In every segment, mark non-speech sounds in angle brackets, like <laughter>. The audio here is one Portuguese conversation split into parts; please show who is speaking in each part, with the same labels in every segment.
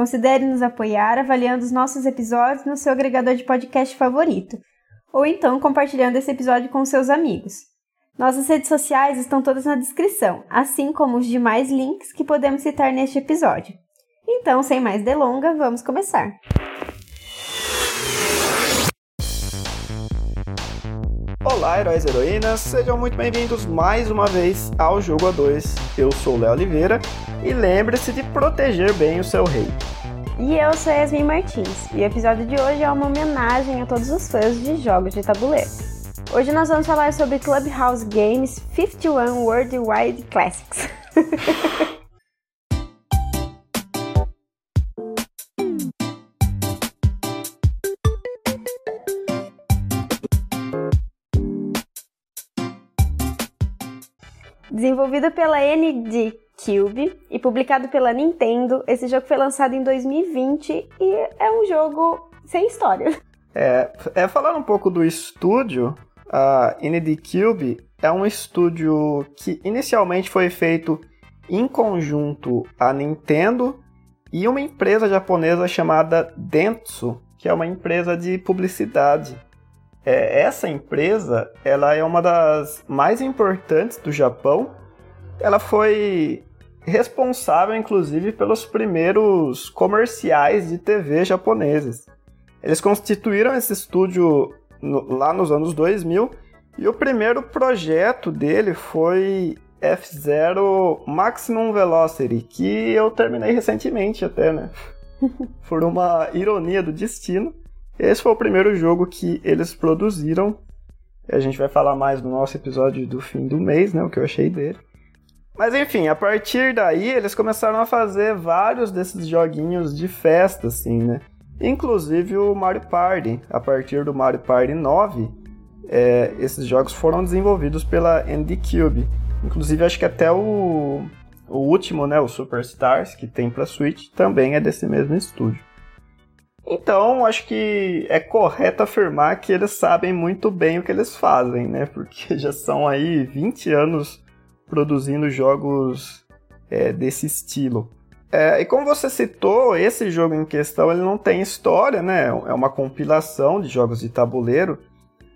Speaker 1: considere nos apoiar avaliando os nossos episódios no seu agregador de podcast favorito, ou então compartilhando esse episódio com seus amigos. Nossas redes sociais estão todas na descrição, assim como os demais links que podemos citar neste episódio. Então, sem mais delongas, vamos começar.
Speaker 2: Olá, heróis e heroínas, sejam muito bem-vindos mais uma vez ao Jogo A2. Eu sou Léo Oliveira e lembre-se de proteger bem o seu rei.
Speaker 1: E eu sou Yasmin Martins, e o episódio de hoje é uma homenagem a todos os fãs de jogos de tabuleiro. Hoje nós vamos falar sobre Clubhouse Games 51 Worldwide Classics. <laughs> Desenvolvido pela ND Cube e publicado pela Nintendo, esse jogo foi lançado em 2020 e é um jogo sem história.
Speaker 2: É, é falando um pouco do estúdio, a ND Cube é um estúdio que inicialmente foi feito em conjunto a Nintendo e uma empresa japonesa chamada Dentsu, que é uma empresa de publicidade. É, essa empresa, ela é uma das mais importantes do Japão. Ela foi responsável, inclusive, pelos primeiros comerciais de TV japoneses. Eles constituíram esse estúdio no, lá nos anos 2000 e o primeiro projeto dele foi F-Zero Maximum Velocity, que eu terminei recentemente até, né? <laughs> Por uma ironia do destino. Esse foi o primeiro jogo que eles produziram. A gente vai falar mais no nosso episódio do fim do mês, né? O que eu achei dele. Mas enfim, a partir daí eles começaram a fazer vários desses joguinhos de festa, assim, né? Inclusive o Mario Party. A partir do Mario Party 9, é, esses jogos foram desenvolvidos pela ND Cube. Inclusive acho que até o, o último, né, o Superstars, que tem para Switch, também é desse mesmo estúdio. Então, acho que é correto afirmar que eles sabem muito bem o que eles fazem, né? Porque <laughs> já são aí 20 anos produzindo jogos é, desse estilo. É, e como você citou, esse jogo em questão ele não tem história, né? É uma compilação de jogos de tabuleiro,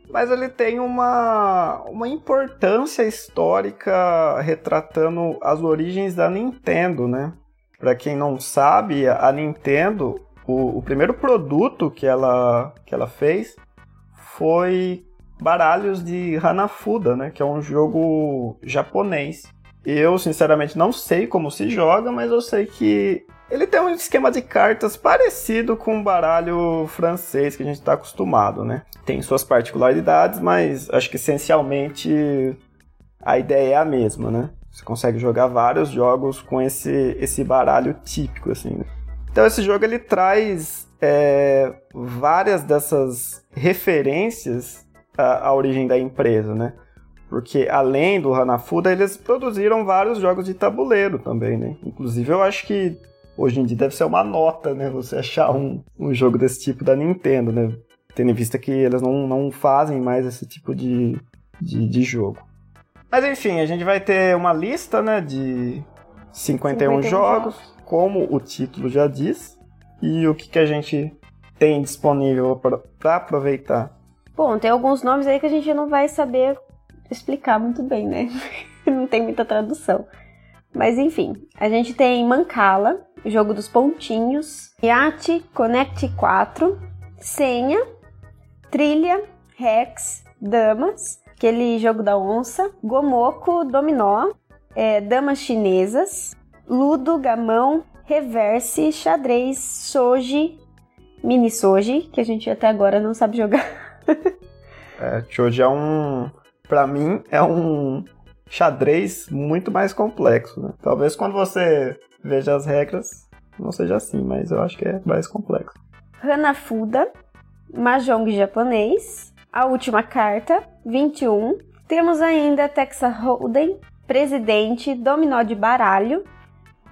Speaker 2: mas ele tem uma, uma importância histórica retratando as origens da Nintendo, né? Para quem não sabe, a Nintendo o, o, primeiro produto que ela, que ela fez foi baralhos de Hanafuda, né? Que é um jogo japonês. Eu, sinceramente, não sei como se joga, mas eu sei que ele tem um esquema de cartas parecido com o baralho francês que a gente está acostumado, né? Tem suas particularidades, mas acho que essencialmente a ideia é a mesma, né? Você consegue jogar vários jogos com esse, esse baralho típico, assim. Né? Então esse jogo ele traz é, várias dessas referências à, à, origem da empresa, né? Porque além do Hanafuda, eles produziram vários jogos de tabuleiro também, né? Inclusive eu acho que hoje em dia deve ser uma nota, né? Você achar um, um jogo desse tipo da Nintendo, né? Tendo em vista que eles não, não fazem mais esse tipo de, de, de jogo. Mas enfim, a gente vai ter uma lista, né? De 51, 51 jogos. jogos como o título já diz, e o que, que a gente tem disponível para aproveitar.
Speaker 1: Bom, tem alguns nomes aí que a gente não vai saber explicar muito bem, né? <laughs> não tem muita tradução. Mas enfim, a gente tem Mancala, jogo dos pontinhos, Yate Connect 4, Senha, Trilha, Rex, Damas, aquele jogo da onça, Gomoko, Dominó, é, Damas Chinesas, Ludo, Gamão, Reverse, Xadrez, Soji, Mini Soji, que a gente até agora não sabe jogar. <laughs>
Speaker 2: é, Choji é um. Pra mim, é um xadrez muito mais complexo, né? Talvez quando você veja as regras não seja assim, mas eu acho que é mais complexo.
Speaker 1: Hanafuda, Mahjong japonês, a última carta, 21. Temos ainda Texas Hold'em, Presidente, Dominó de Baralho,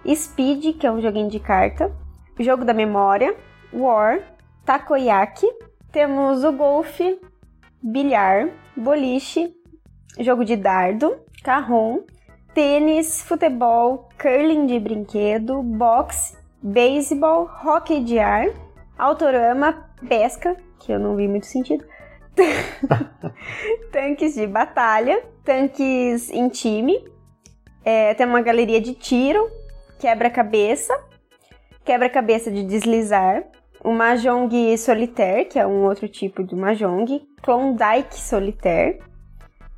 Speaker 1: Speed, que é um joguinho de carta, Jogo da Memória, War, Takoyaki. Temos o golfe, bilhar, boliche, jogo de dardo, carrom, tênis, futebol, curling de brinquedo, boxe, beisebol, hockey de ar, autorama, pesca, que eu não vi muito sentido, <laughs> tanques de batalha, tanques em time, é, tem uma galeria de tiro, quebra-cabeça, quebra-cabeça de deslizar, o Mahjong Solitaire, que é um outro tipo de Mahjong, Klondike Solitaire,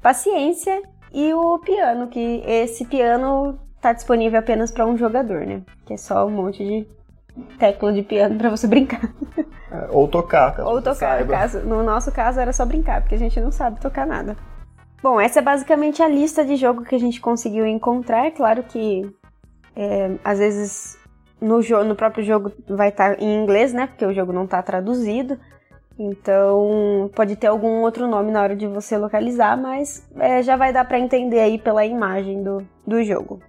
Speaker 1: Paciência e o piano, que esse piano está disponível apenas para um jogador, né? Que é só um monte de tecla de piano para você brincar.
Speaker 2: É, ou tocar, caso
Speaker 1: Ou tocar, no, caso, no nosso caso era só brincar, porque a gente não sabe tocar nada. Bom, essa é basicamente a lista de jogo que a gente conseguiu encontrar. É claro que é, às vezes no, no próprio jogo vai estar em inglês, né? Porque o jogo não está traduzido. Então pode ter algum outro nome na hora de você localizar, mas é, já vai dar para entender aí pela imagem do, do jogo.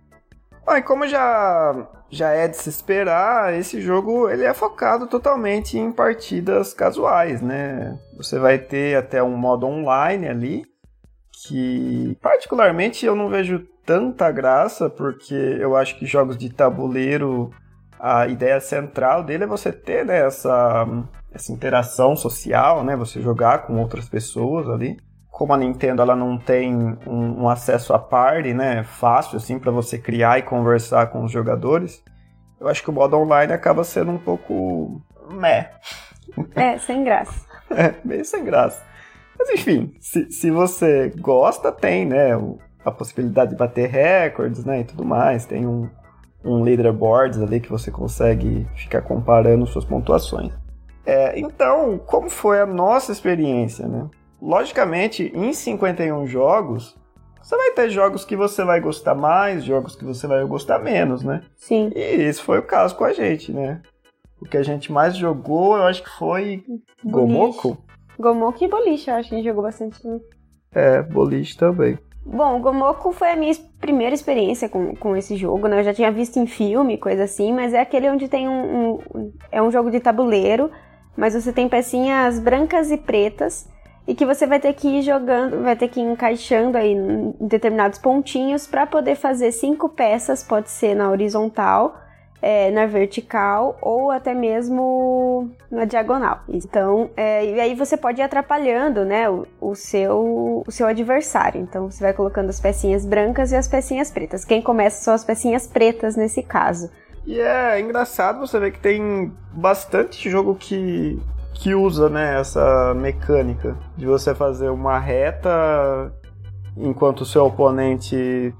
Speaker 2: E como já, já é de se esperar, esse jogo ele é focado totalmente em partidas casuais, né? Você vai ter até um modo online ali, que particularmente eu não vejo tanta graça, porque eu acho que jogos de tabuleiro a ideia central dele é você ter né, essa, essa interação social, né? Você jogar com outras pessoas ali. Como a Nintendo ela não tem um, um acesso a party, né? Fácil assim para você criar e conversar com os jogadores. Eu acho que o modo online acaba sendo um pouco meh.
Speaker 1: É, sem graça. <laughs>
Speaker 2: é, meio sem graça. Mas enfim, se, se você gosta, tem, né? A possibilidade de bater recordes, né? E tudo mais. Tem um, um leaderboards ali que você consegue ficar comparando suas pontuações. É, então, como foi a nossa experiência, né? Logicamente, em 51 jogos, você vai ter jogos que você vai gostar mais, jogos que você vai gostar menos, né?
Speaker 1: Sim.
Speaker 2: E esse foi o caso com a gente, né? O que a gente mais jogou, eu acho que foi Gomoko.
Speaker 1: Gomoko e Boliche, eu acho que a gente jogou bastante. Né?
Speaker 2: É, Boliche também.
Speaker 1: Bom, o Gomoko foi a minha primeira experiência com, com esse jogo, né? Eu já tinha visto em filme, coisa assim, mas é aquele onde tem um, um, É um jogo de tabuleiro, mas você tem pecinhas brancas e pretas e que você vai ter que ir jogando, vai ter que ir encaixando aí em determinados pontinhos para poder fazer cinco peças, pode ser na horizontal é, na vertical ou até mesmo na diagonal. Então, é, e aí você pode ir atrapalhando, né, o, o, seu, o seu adversário. Então, você vai colocando as pecinhas brancas e as pecinhas pretas. Quem começa são as pecinhas pretas nesse caso.
Speaker 2: E é engraçado você ver que tem bastante jogo que, que usa, né, essa mecânica de você fazer uma reta enquanto o seu oponente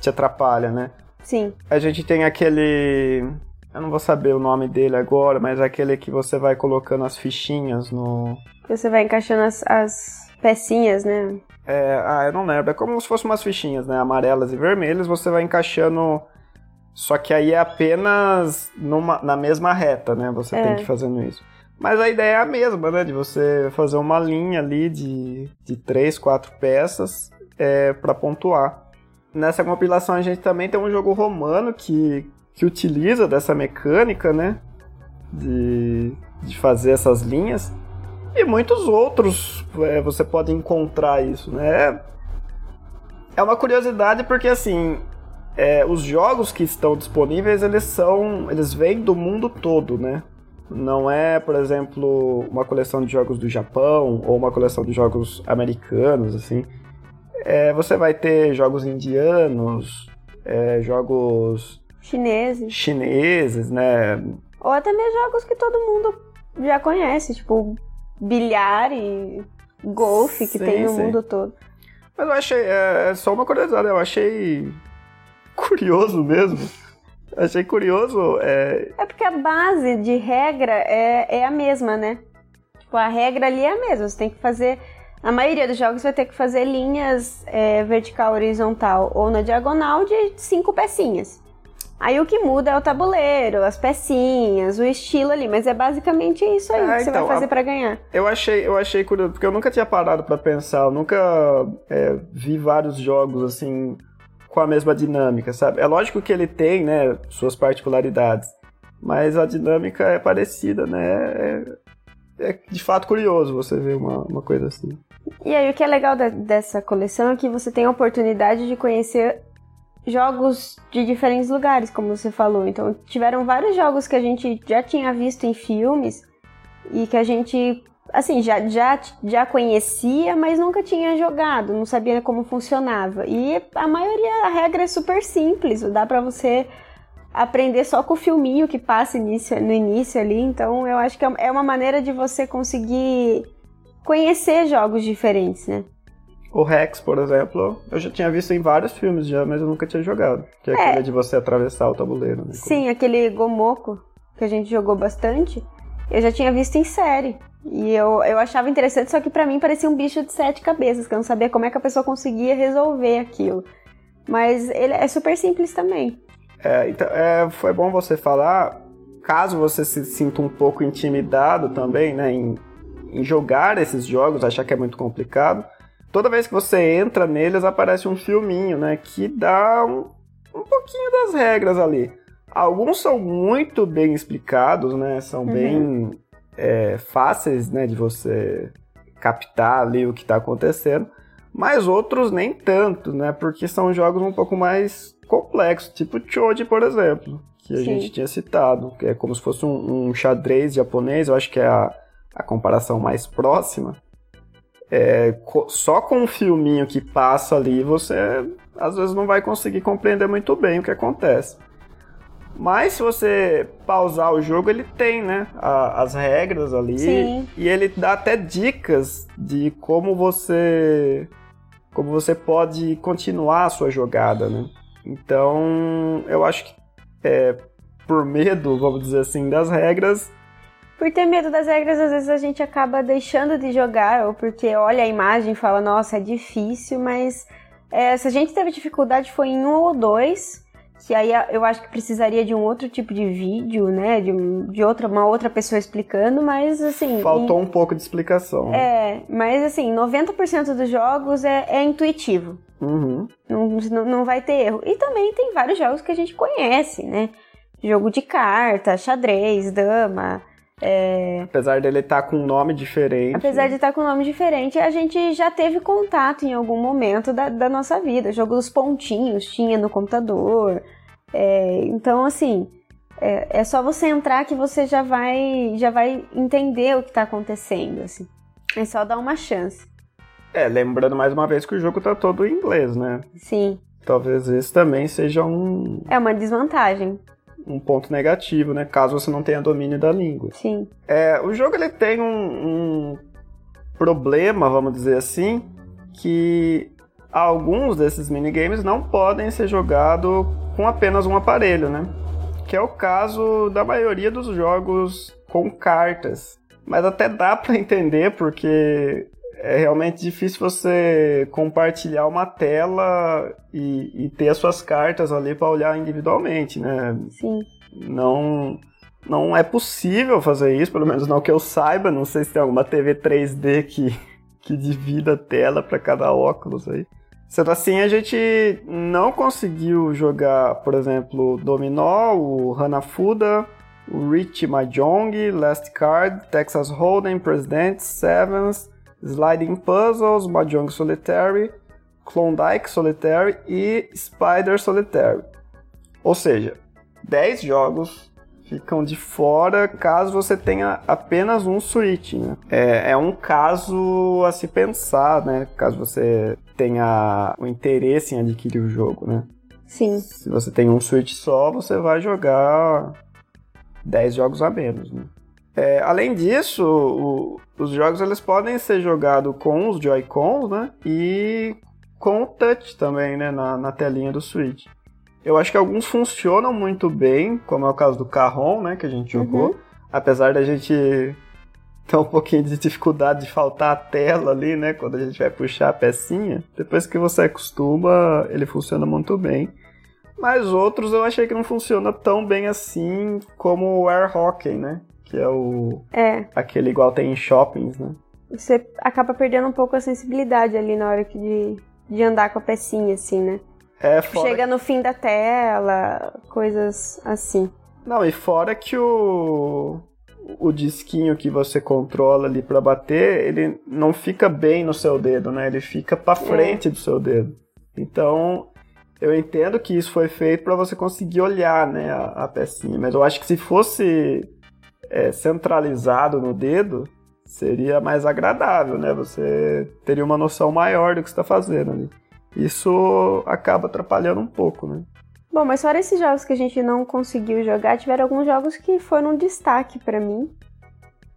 Speaker 2: te atrapalha, né?
Speaker 1: Sim.
Speaker 2: A gente tem aquele. Eu não vou saber o nome dele agora, mas aquele que você vai colocando as fichinhas no.
Speaker 1: Você vai encaixando as, as pecinhas, né?
Speaker 2: É, ah, eu não lembro. É como se fossem umas fichinhas, né? Amarelas e vermelhas, você vai encaixando. Só que aí é apenas numa, na mesma reta, né? Você é. tem que ir fazendo isso. Mas a ideia é a mesma, né? De você fazer uma linha ali de, de três, quatro peças é, para pontuar. Nessa compilação a gente também tem um jogo romano que, que utiliza dessa mecânica, né? De, de fazer essas linhas. E muitos outros é, você pode encontrar isso, né? É uma curiosidade porque assim, é, os jogos que estão disponíveis eles são, eles vêm do mundo todo, né? Não é, por exemplo, uma coleção de jogos do Japão ou uma coleção de jogos americanos, assim é, você vai ter jogos indianos, é, jogos
Speaker 1: chineses.
Speaker 2: chineses, né?
Speaker 1: Ou até mesmo jogos que todo mundo já conhece, tipo bilhar e golfe que sim, tem no sim. mundo todo.
Speaker 2: Mas eu achei, é, é só uma curiosidade, eu achei <laughs> curioso mesmo. achei curioso. É...
Speaker 1: é porque a base de regra é, é a mesma, né? Tipo, a regra ali é a mesma. Você tem que fazer a maioria dos jogos vai ter que fazer linhas é, vertical, horizontal ou na diagonal de cinco pecinhas. Aí o que muda é o tabuleiro, as pecinhas, o estilo ali, mas é basicamente isso aí
Speaker 2: É,
Speaker 1: que você
Speaker 2: então,
Speaker 1: vai fazer
Speaker 2: a-
Speaker 1: pra ganhar.
Speaker 2: Eu achei, eu achei curioso, porque eu nunca tinha parado pra pensar, eu nunca é, vi vários jogos assim com a mesma dinâmica, sabe? É lógico que ele tem, né, suas particularidades, mas a dinâmica é parecida, né? É, é de fato curioso você ver uma, uma coisa assim.
Speaker 1: E aí o que é legal da- dessa coleção é que você tem a oportunidade de conhecer jogos de diferentes lugares, como você falou. Então tiveram vários jogos que a gente já tinha visto em filmes e que a gente assim, já, já, já conhecia, mas nunca tinha jogado, não sabia como funcionava. E a maioria, a regra é super simples, dá pra você aprender só com o filminho que passa início, no início ali. Então eu acho que é uma maneira de você conseguir conhecer jogos diferentes, né?
Speaker 2: O Rex, por exemplo, eu já tinha visto em vários filmes já, mas eu nunca tinha jogado. Que é,
Speaker 1: É.
Speaker 2: aquele de você atravessar o tabuleiro, né?
Speaker 1: Sim, aquele Gomoko que a gente jogou bastante, eu já tinha visto em série. E eu, eu achava interessante, só que pra mim parecia um bicho de sete cabeças, que eu não sabia como é que a pessoa conseguia resolver aquilo. Mas ele é super simples também.
Speaker 2: É, então, é, foi bom você falar, caso você se sinta um pouco intimidado também, né, em, em jogar esses jogos, achar que é muito complicado, toda vez que você entra neles aparece um filminho, né, que dá um, um pouquinho das regras ali. Alguns são muito bem explicados, né, são
Speaker 1: Uhum.
Speaker 2: bem é, fáceis, né, de você captar ali o que está acontecendo, mas outros nem tanto, né, porque são jogos um pouco mais complexos, tipo Choji, por exemplo, que a
Speaker 1: Sim.
Speaker 2: gente tinha citado, que é como se fosse um, um xadrez japonês, eu acho que é a, a comparação mais próxima. É, só com um filminho que passa ali, você às vezes não vai conseguir compreender muito bem o que acontece. Mas se você pausar o jogo, ele tem, né, a- as regras ali
Speaker 1: Sim.
Speaker 2: e ele dá até dicas de como você como você pode continuar a sua jogada, né? Então, eu acho que é, por medo, vamos dizer assim, das regras,
Speaker 1: Por ter medo das regras, às vezes a gente acaba deixando de jogar, ou porque olha a imagem e fala, nossa, é difícil, mas é, se a gente teve dificuldade foi em um ou dois, que aí eu acho que precisaria de um outro tipo de vídeo, né? De, de outra, uma outra pessoa explicando, mas assim.
Speaker 2: faltou um pouco de explicação.
Speaker 1: É, mas assim, 90% dos jogos é, é intuitivo.
Speaker 2: Uhum.
Speaker 1: Não, não, não vai ter erro. E também tem vários jogos que a gente conhece, né? Jogo de carta, xadrez, dama. É,
Speaker 2: Apesar dele estar com um nome diferente.
Speaker 1: Apesar de estar com nome diferente, a gente já teve contato em algum momento da, da nossa vida. O jogo dos pontinhos tinha no computador. É, então, assim, é, é só você entrar que você já vai, já vai entender o que está acontecendo. Assim. É só dar uma chance.
Speaker 2: É, lembrando mais uma vez que o jogo tá todo em inglês, né?
Speaker 1: Sim,
Speaker 2: Talvez esse também seja um,
Speaker 1: é uma desvantagem.
Speaker 2: Um ponto negativo, né? Caso você não tenha domínio da língua.
Speaker 1: Sim.
Speaker 2: É, o jogo ele tem um, um problema, vamos dizer assim, que alguns desses minigames não podem ser jogados com apenas um aparelho, né? Que é o caso da maioria dos jogos com cartas. Mas até dá para <laughs> entender porque é realmente difícil você compartilhar uma tela e, e ter as suas cartas ali para olhar individualmente, né?
Speaker 1: Sim.
Speaker 2: não não é possível fazer isso, pelo menos não que eu saiba. Não sei se tem alguma TV 3D que, que divida a tela para cada óculos aí. Sendo assim, a gente não conseguiu jogar, por exemplo, Dominó, o Hanafuda, o Rich Mahjong, Last Card, Texas Hold'em, President, Sevens, Sliding Puzzles, Mahjong Solitary, Klondike Solitary e Spider Solitary. Ou seja, 10 jogos ficam de fora caso você tenha apenas um Switch, né? É, é um caso a se pensar, né? Caso você tenha o interesse em adquirir o jogo, né?
Speaker 1: Sim.
Speaker 2: Se você tem um Switch só, você vai jogar 10 jogos a menos, né? É, além disso, o- os jogos eles podem ser jogados com os Joy-Cons, né? E com o Touch também, né? Na, na telinha do Switch. Eu acho que alguns funcionam muito bem, como é o caso do Carrom, né? Que a gente jogou.
Speaker 1: Uhum.
Speaker 2: Apesar da gente <laughs> ter um pouquinho de dificuldade de faltar a tela ali, né? Quando a gente vai puxar a pecinha. Depois que você acostuma, ele funciona muito bem. Mas outros eu achei que não funciona tão bem assim como o Air Hockey, né? Que é o.
Speaker 1: É.
Speaker 2: Aquele igual tem em shoppings, né?
Speaker 1: Você acaba perdendo um pouco a sensibilidade ali na hora que de, de andar com a pecinha, assim, né?
Speaker 2: É, fora...
Speaker 1: Chega no fim da tela, coisas assim.
Speaker 2: Não, e fora que o o disquinho que você controla ali para bater, ele não fica bem no seu dedo, né? Ele fica para é. frente é. do seu dedo. Então, eu entendo que isso foi feito para você conseguir olhar, né, a, a, pecinha. Mas eu acho que se fosse é, centralizado no dedo, seria mais agradável, né? Você teria uma noção maior do que está fazendo ali. Isso acaba atrapalhando um pouco, né?
Speaker 1: Bom, mas fora esses jogos que a gente não conseguiu jogar, tiveram alguns jogos que foram um destaque para mim.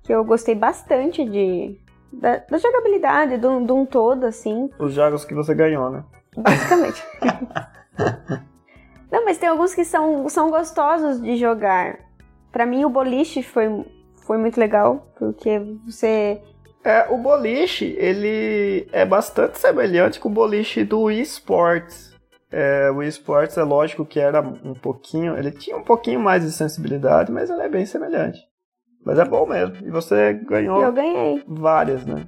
Speaker 1: Que eu gostei bastante de. Da, da jogabilidade, de um todo, assim.
Speaker 2: Os jogos que você ganhou, né?
Speaker 1: Basicamente. <laughs> não, mas tem alguns que são, são gostosos de jogar. Para mim, o boliche foi, foi muito legal, porque você
Speaker 2: é, o boliche, ele é bastante semelhante com o boliche do eSports. É, o esportes é lógico que era um pouquinho, ele tinha um pouquinho mais de sensibilidade, mas ele é bem semelhante. Mas é bom mesmo. E você ganhou
Speaker 1: Eu ganhei.
Speaker 2: várias, né?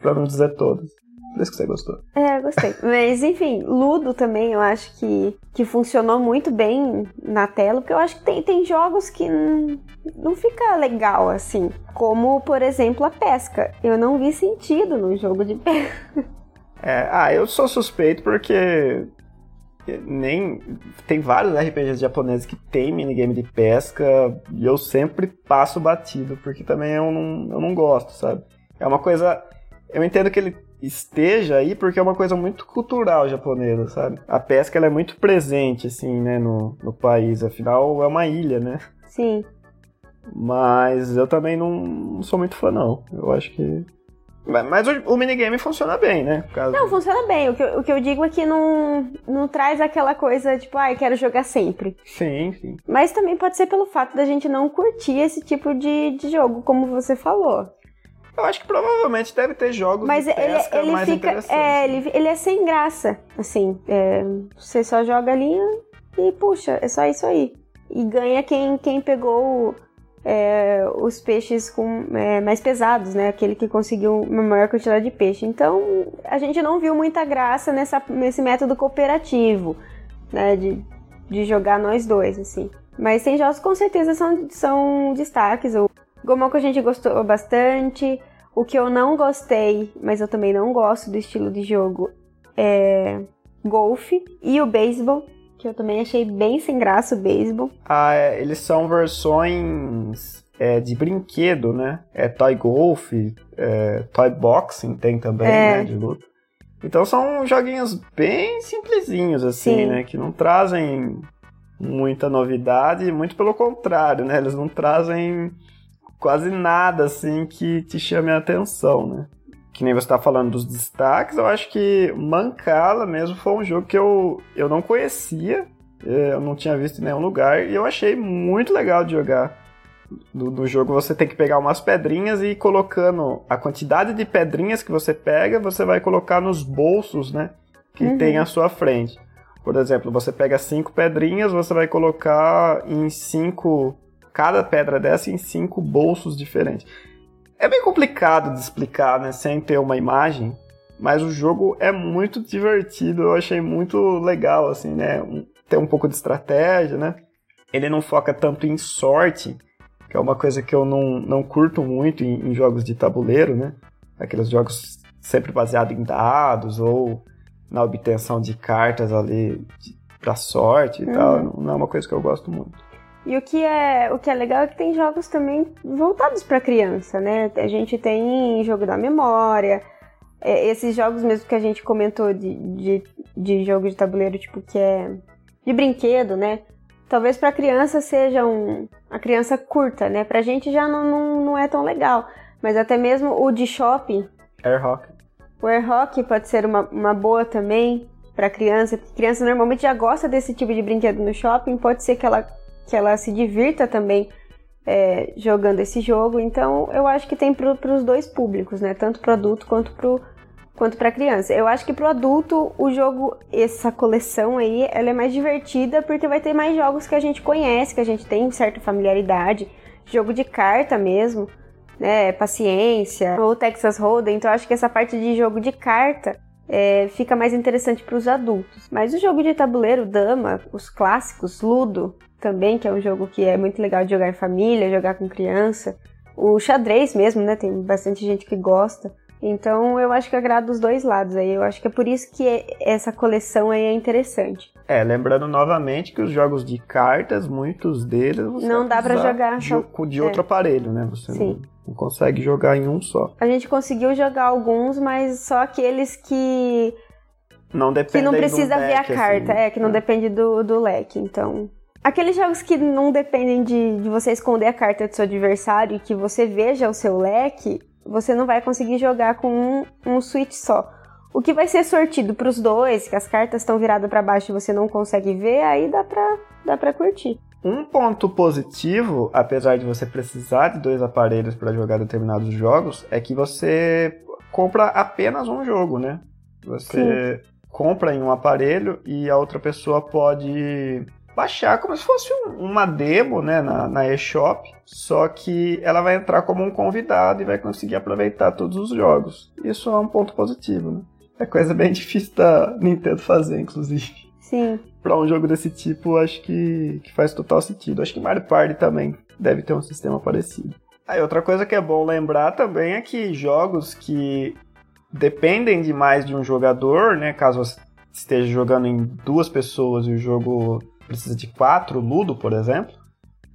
Speaker 2: Pra não dizer todas. Que você gostou.
Speaker 1: É, gostei. <laughs> Mas enfim, Ludo também eu acho que, que funcionou muito bem na tela, porque eu acho que tem, tem jogos que não, não fica legal assim. Como, por exemplo, a pesca. Eu não vi sentido no jogo de <laughs> pesca.
Speaker 2: É, ah, eu sou suspeito porque nem tem vários RPGs japoneses que tem minigame de pesca e eu sempre passo batido porque também eu não, eu não gosto, sabe? É uma coisa, eu entendo que ele esteja aí porque é uma coisa muito cultural japonesa, sabe? A pesca ela é muito presente assim, né, no, no país, afinal é uma ilha, né?
Speaker 1: Sim.
Speaker 2: Mas eu também não, sou muito fã não. Eu acho que mas o, o, minigame funciona bem, né?
Speaker 1: Caso... Não, funciona bem. O que, eu, o que eu digo é que não, não traz aquela coisa tipo, ai, ah, quero jogar sempre.
Speaker 2: Sim, sim.
Speaker 1: Mas também pode ser pelo fato da gente não curtir esse tipo de, de jogo, como você falou.
Speaker 2: Eu acho que provavelmente deve ter jogos
Speaker 1: Mas
Speaker 2: de pesca
Speaker 1: ele, ele
Speaker 2: mais
Speaker 1: fica, é, ele, ele é sem graça. Assim, é, você só joga ali e puxa, é só isso aí. E ganha quem, quem pegou é, os peixes com, é, mais pesados, né? Aquele que conseguiu uma maior quantidade de peixe. Então, a gente não viu muita graça nessa, nesse método cooperativo, né? De, de jogar nós dois, assim. Mas tem jogos com certeza são, são destaques. O Gomoko a gente gostou bastante. O que eu não gostei, mas eu também não gosto do estilo de jogo, é golfe e o beisebol que eu também achei bem sem graça o beisebol.
Speaker 2: Ah, é, eles são versões é, de brinquedo, né? É Toy Golf, é, Toy Boxing tem também, é. né? De luta. Então são joguinhos bem simplesinhos, assim, Sim. né? Que não trazem muita novidade, muito pelo contrário, né? Eles não trazem quase nada, assim, que te chame a atenção, né? que nem você está falando dos destaques, eu acho que Mancala mesmo foi um jogo que eu, eu não conhecia, é, eu não tinha visto em nenhum lugar, e eu achei muito legal de jogar. No, no jogo você tem que pegar umas pedrinhas e ir colocando a quantidade de pedrinhas que você pega, você vai colocar nos bolsos, né? Que uhum. tem à sua frente. Por exemplo, você pega cinco pedrinhas, você vai colocar em cinco. Cada pedra dessa em cinco bolsos diferentes. É bem complicado de explicar, né, sem ter uma imagem, mas o jogo é muito divertido, eu achei muito legal, assim, né, um, ter um pouco de estratégia, né. Ele não foca tanto em sorte, que é uma coisa que eu não, não curto muito em, em jogos de tabuleiro, né, aqueles jogos sempre baseados em dados ou na obtenção de cartas ali para sorte e uhum. tal, não é uma coisa que eu gosto muito.
Speaker 1: E o que é, o que é legal é que tem jogos também voltados para criança, né? A gente tem jogo da memória, é, esses jogos mesmo que a gente comentou de, de, de jogo de tabuleiro, tipo, que é de brinquedo, né? Talvez para criança seja um, a criança curta, né? Pra gente já não, não, não é tão legal. Mas até mesmo o de shopping.
Speaker 2: Air Hockey.
Speaker 1: O Air Hockey pode ser uma, uma boa também para criança, porque criança normalmente já gosta desse tipo de brinquedo no shopping, pode ser que ela que ela se divirta também é, jogando esse jogo. Então eu acho que tem para os dois públicos, né? Tanto para adulto quanto para quanto para criança. Eu acho que pro adulto o jogo, essa coleção aí, ela é mais divertida porque vai ter mais jogos que a gente conhece, que a gente tem certa familiaridade, jogo de carta mesmo, né, paciência, ou Texas Hold'em. Então eu acho que essa parte de jogo de carta é, fica mais interessante para os adultos. Mas o jogo de tabuleiro, dama, os clássicos, Ludo, também, que é um jogo que é muito legal de jogar em família, jogar com criança. O xadrez mesmo, né? Tem bastante gente que gosta. Então eu acho que agrada os dois lados aí. Eu acho que é por isso que essa coleção aí é interessante.
Speaker 2: É, lembrando novamente que os jogos de cartas, muitos deles você
Speaker 1: não dá para jogar
Speaker 2: de, de outro é. aparelho, né? Você Sim. Não, não, consegue jogar em um só.
Speaker 1: A gente conseguiu jogar alguns, mas só aqueles que
Speaker 2: não
Speaker 1: que não precisa ver a carta, assim, é que não é. depende do, do leque. Então Aqueles jogos que não dependem de, de você esconder a carta do seu adversário e que você veja o seu leque, você não vai conseguir jogar com um, um switch só. O que vai ser sortido para os dois, que as cartas estão viradas para baixo e você não consegue ver, aí dá para dá pra curtir.
Speaker 2: Um ponto positivo, apesar de você precisar de dois aparelhos para jogar determinados jogos, é que você compra apenas um jogo, né? Você Sim. compra em um aparelho e a outra pessoa pode baixar como se fosse uma demo né, na, na eShop, só que ela vai entrar como um convidado e vai conseguir aproveitar todos os jogos. Isso é um ponto positivo, né? É coisa bem <laughs> difícil da Nintendo fazer, inclusive.
Speaker 1: Sim.
Speaker 2: Para um jogo desse tipo, acho que, que faz total sentido. Acho que Mario Party também deve ter um sistema parecido. Aí outra coisa que é bom lembrar também é que jogos que dependem demais de um jogador, né? Caso você esteja jogando em duas pessoas e o jogo precisa de quatro, Ludo, por exemplo,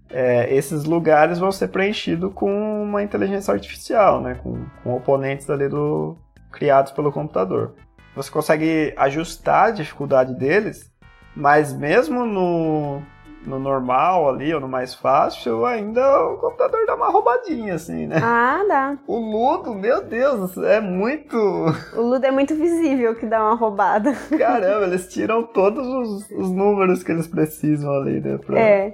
Speaker 2: é, esses lugares vão ser preenchidos com uma inteligência artificial, né? Com, com oponentes ali do, criados pelo computador. Você consegue ajustar a dificuldade deles, mas mesmo no, no normal ali, ou no mais fácil, ainda o computador dá uma roubadinha, assim, né?
Speaker 1: Ah, dá.
Speaker 2: O Ludo, meu Deus, é muito.
Speaker 1: O Ludo é muito visível que dá uma roubada. <laughs>
Speaker 2: Caramba, eles tiram todos os, os números que eles precisam ali, né? Pra...
Speaker 1: É.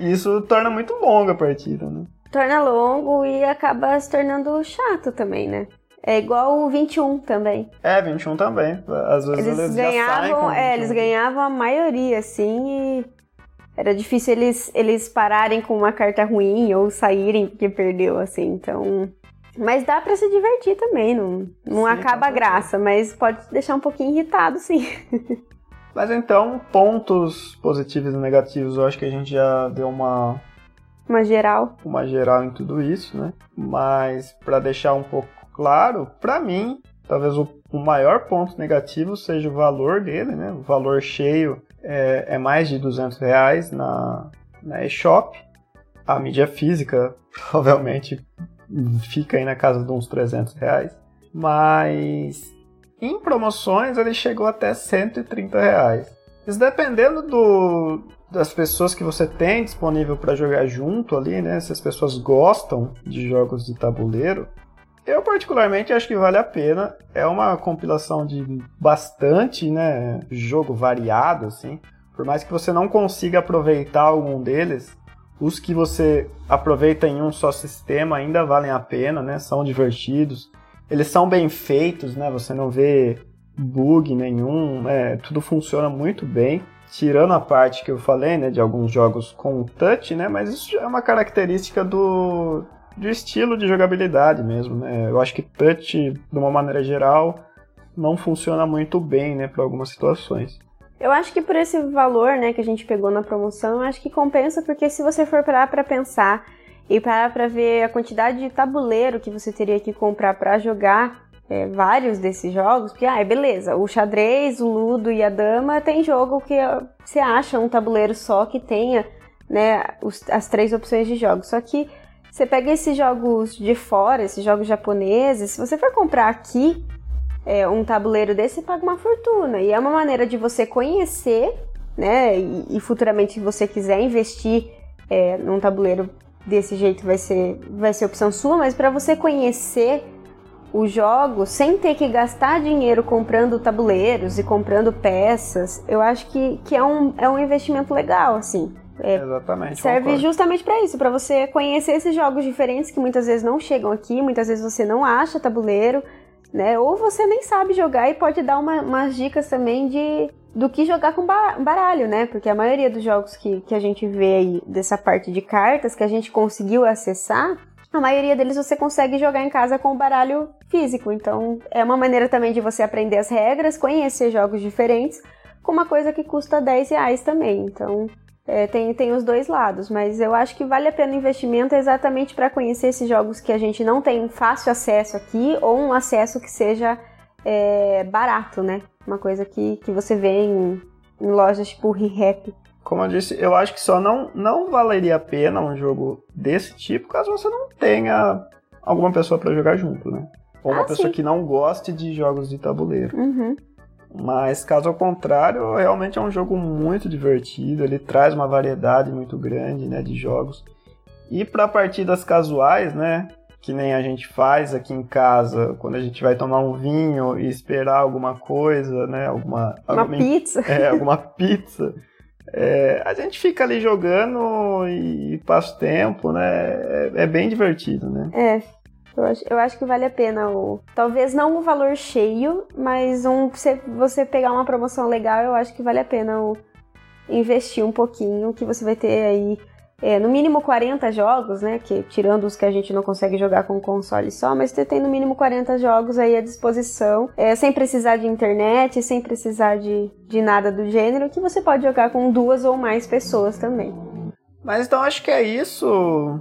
Speaker 2: Isso torna muito longa a partida, né?
Speaker 1: Torna longo e acaba se tornando chato também, né? É igual o 21 também.
Speaker 2: É, 21 também. Às vezes eles, eles ganhavam,
Speaker 1: é, eles ganhavam a maioria, assim, e era difícil eles, eles pararem com uma carta ruim ou saírem porque perdeu, assim, então. Mas dá para se divertir também, não, não sim, acaba a graça, mas pode deixar um pouquinho irritado, sim. <laughs>
Speaker 2: mas então, pontos positivos e negativos, eu acho que a gente já deu uma.
Speaker 1: Uma geral.
Speaker 2: Uma geral em tudo isso, né? Mas para deixar um pouco claro, para mim, talvez o, o maior ponto negativo seja o valor dele, né? O valor cheio é, é mais de 200 reais na, na eShop. A mídia física <laughs> provavelmente fica aí na casa de uns 300 reais. Mas em promoções ele chegou até 130 reais. Isso dependendo do, das pessoas que você tem disponível para jogar junto ali, né? Se as pessoas gostam de jogos de tabuleiro, eu particularmente acho que vale a pena. É uma compilação de bastante, né, jogo variado assim. Por mais que você não consiga aproveitar algum deles, os que você aproveita em um só sistema ainda valem a pena, né? São divertidos. Eles são bem feitos, né? Você não vê bug nenhum, né? Tudo funciona muito bem. Tirando a parte que eu falei, né, de alguns jogos com touch, né? Mas isso é uma característica do de estilo de jogabilidade mesmo, né? Eu acho que touch, de uma maneira geral, não funciona muito bem, né, para algumas situações.
Speaker 1: Eu acho que por esse valor, né, que a gente pegou na promoção, acho que compensa porque se você for parar para pensar e parar para ver a quantidade de tabuleiro que você teria que comprar para jogar é, vários desses jogos, porque, ah, é beleza, o xadrez, o ludo e a dama tem jogo que você acha um tabuleiro só que tenha, né, os, as três opções de jogos. Só que você pega esses jogos de fora, esses jogos japoneses, se você for comprar aqui é, um tabuleiro desse, você paga uma fortuna. E é uma maneira de você conhecer, né? E, e futuramente, se você quiser investir é, num tabuleiro desse jeito, vai ser, vai ser opção sua, mas para você conhecer o jogo sem ter que gastar dinheiro comprando tabuleiros e comprando peças, eu acho que, que é, um, é um investimento legal, assim.
Speaker 2: É, Exatamente.
Speaker 1: Serve concordo. justamente para isso, para você conhecer esses jogos diferentes que muitas vezes não chegam aqui, muitas vezes você não acha tabuleiro, né? Ou você nem sabe jogar e pode dar uma, umas dicas também de do que jogar com baralho, né? Porque a maioria dos jogos que, que a gente vê aí dessa parte de cartas que a gente conseguiu acessar, a maioria deles você consegue jogar em casa com o baralho físico. Então é uma maneira também de você aprender as regras, conhecer jogos diferentes, com uma coisa que custa 10 reais também. Então é, tem, tem os dois lados, mas eu acho que vale a pena o investimento exatamente para conhecer esses jogos que a gente não tem fácil acesso aqui ou um acesso que seja é, barato, né? Uma coisa que, que você vê em, em lojas tipo ReHap.
Speaker 2: Como eu disse, eu acho que só não, não valeria a pena um jogo desse tipo caso você não tenha alguma pessoa para jogar junto, né? Ou uma
Speaker 1: ah,
Speaker 2: pessoa
Speaker 1: sim.
Speaker 2: que não goste de jogos de tabuleiro.
Speaker 1: Uhum.
Speaker 2: Mas caso ao contrário, realmente é um jogo muito divertido, ele traz uma variedade muito grande, né, de jogos. E para partidas casuais, né, que nem a gente faz aqui em casa, quando a gente vai tomar um vinho e esperar alguma coisa, né, alguma
Speaker 1: uma
Speaker 2: alguma,
Speaker 1: pizza, <laughs>
Speaker 2: é, alguma pizza. É, a gente fica ali jogando e passa o tempo, né? É, é bem divertido, né?
Speaker 1: É, eu acho, eu acho que vale a pena o. Talvez não o valor cheio, mas um você, você pegar uma promoção legal, eu acho que vale a pena o investir um pouquinho, que você vai ter aí é, no mínimo 40 jogos, né? Que, tirando os que a gente não consegue jogar com console só, mas você tem no mínimo 40 jogos aí à disposição, é, sem precisar de internet, sem precisar de, de nada do gênero, que você pode jogar com duas ou mais pessoas também.
Speaker 2: Mas então acho que é isso.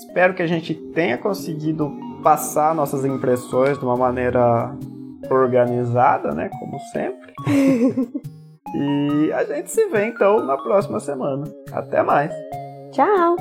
Speaker 2: Espero que a gente tenha conseguido passar nossas impressões de uma maneira organizada, né? Como sempre. <laughs> e a gente se vê então na próxima semana. Até mais!
Speaker 1: Tchau!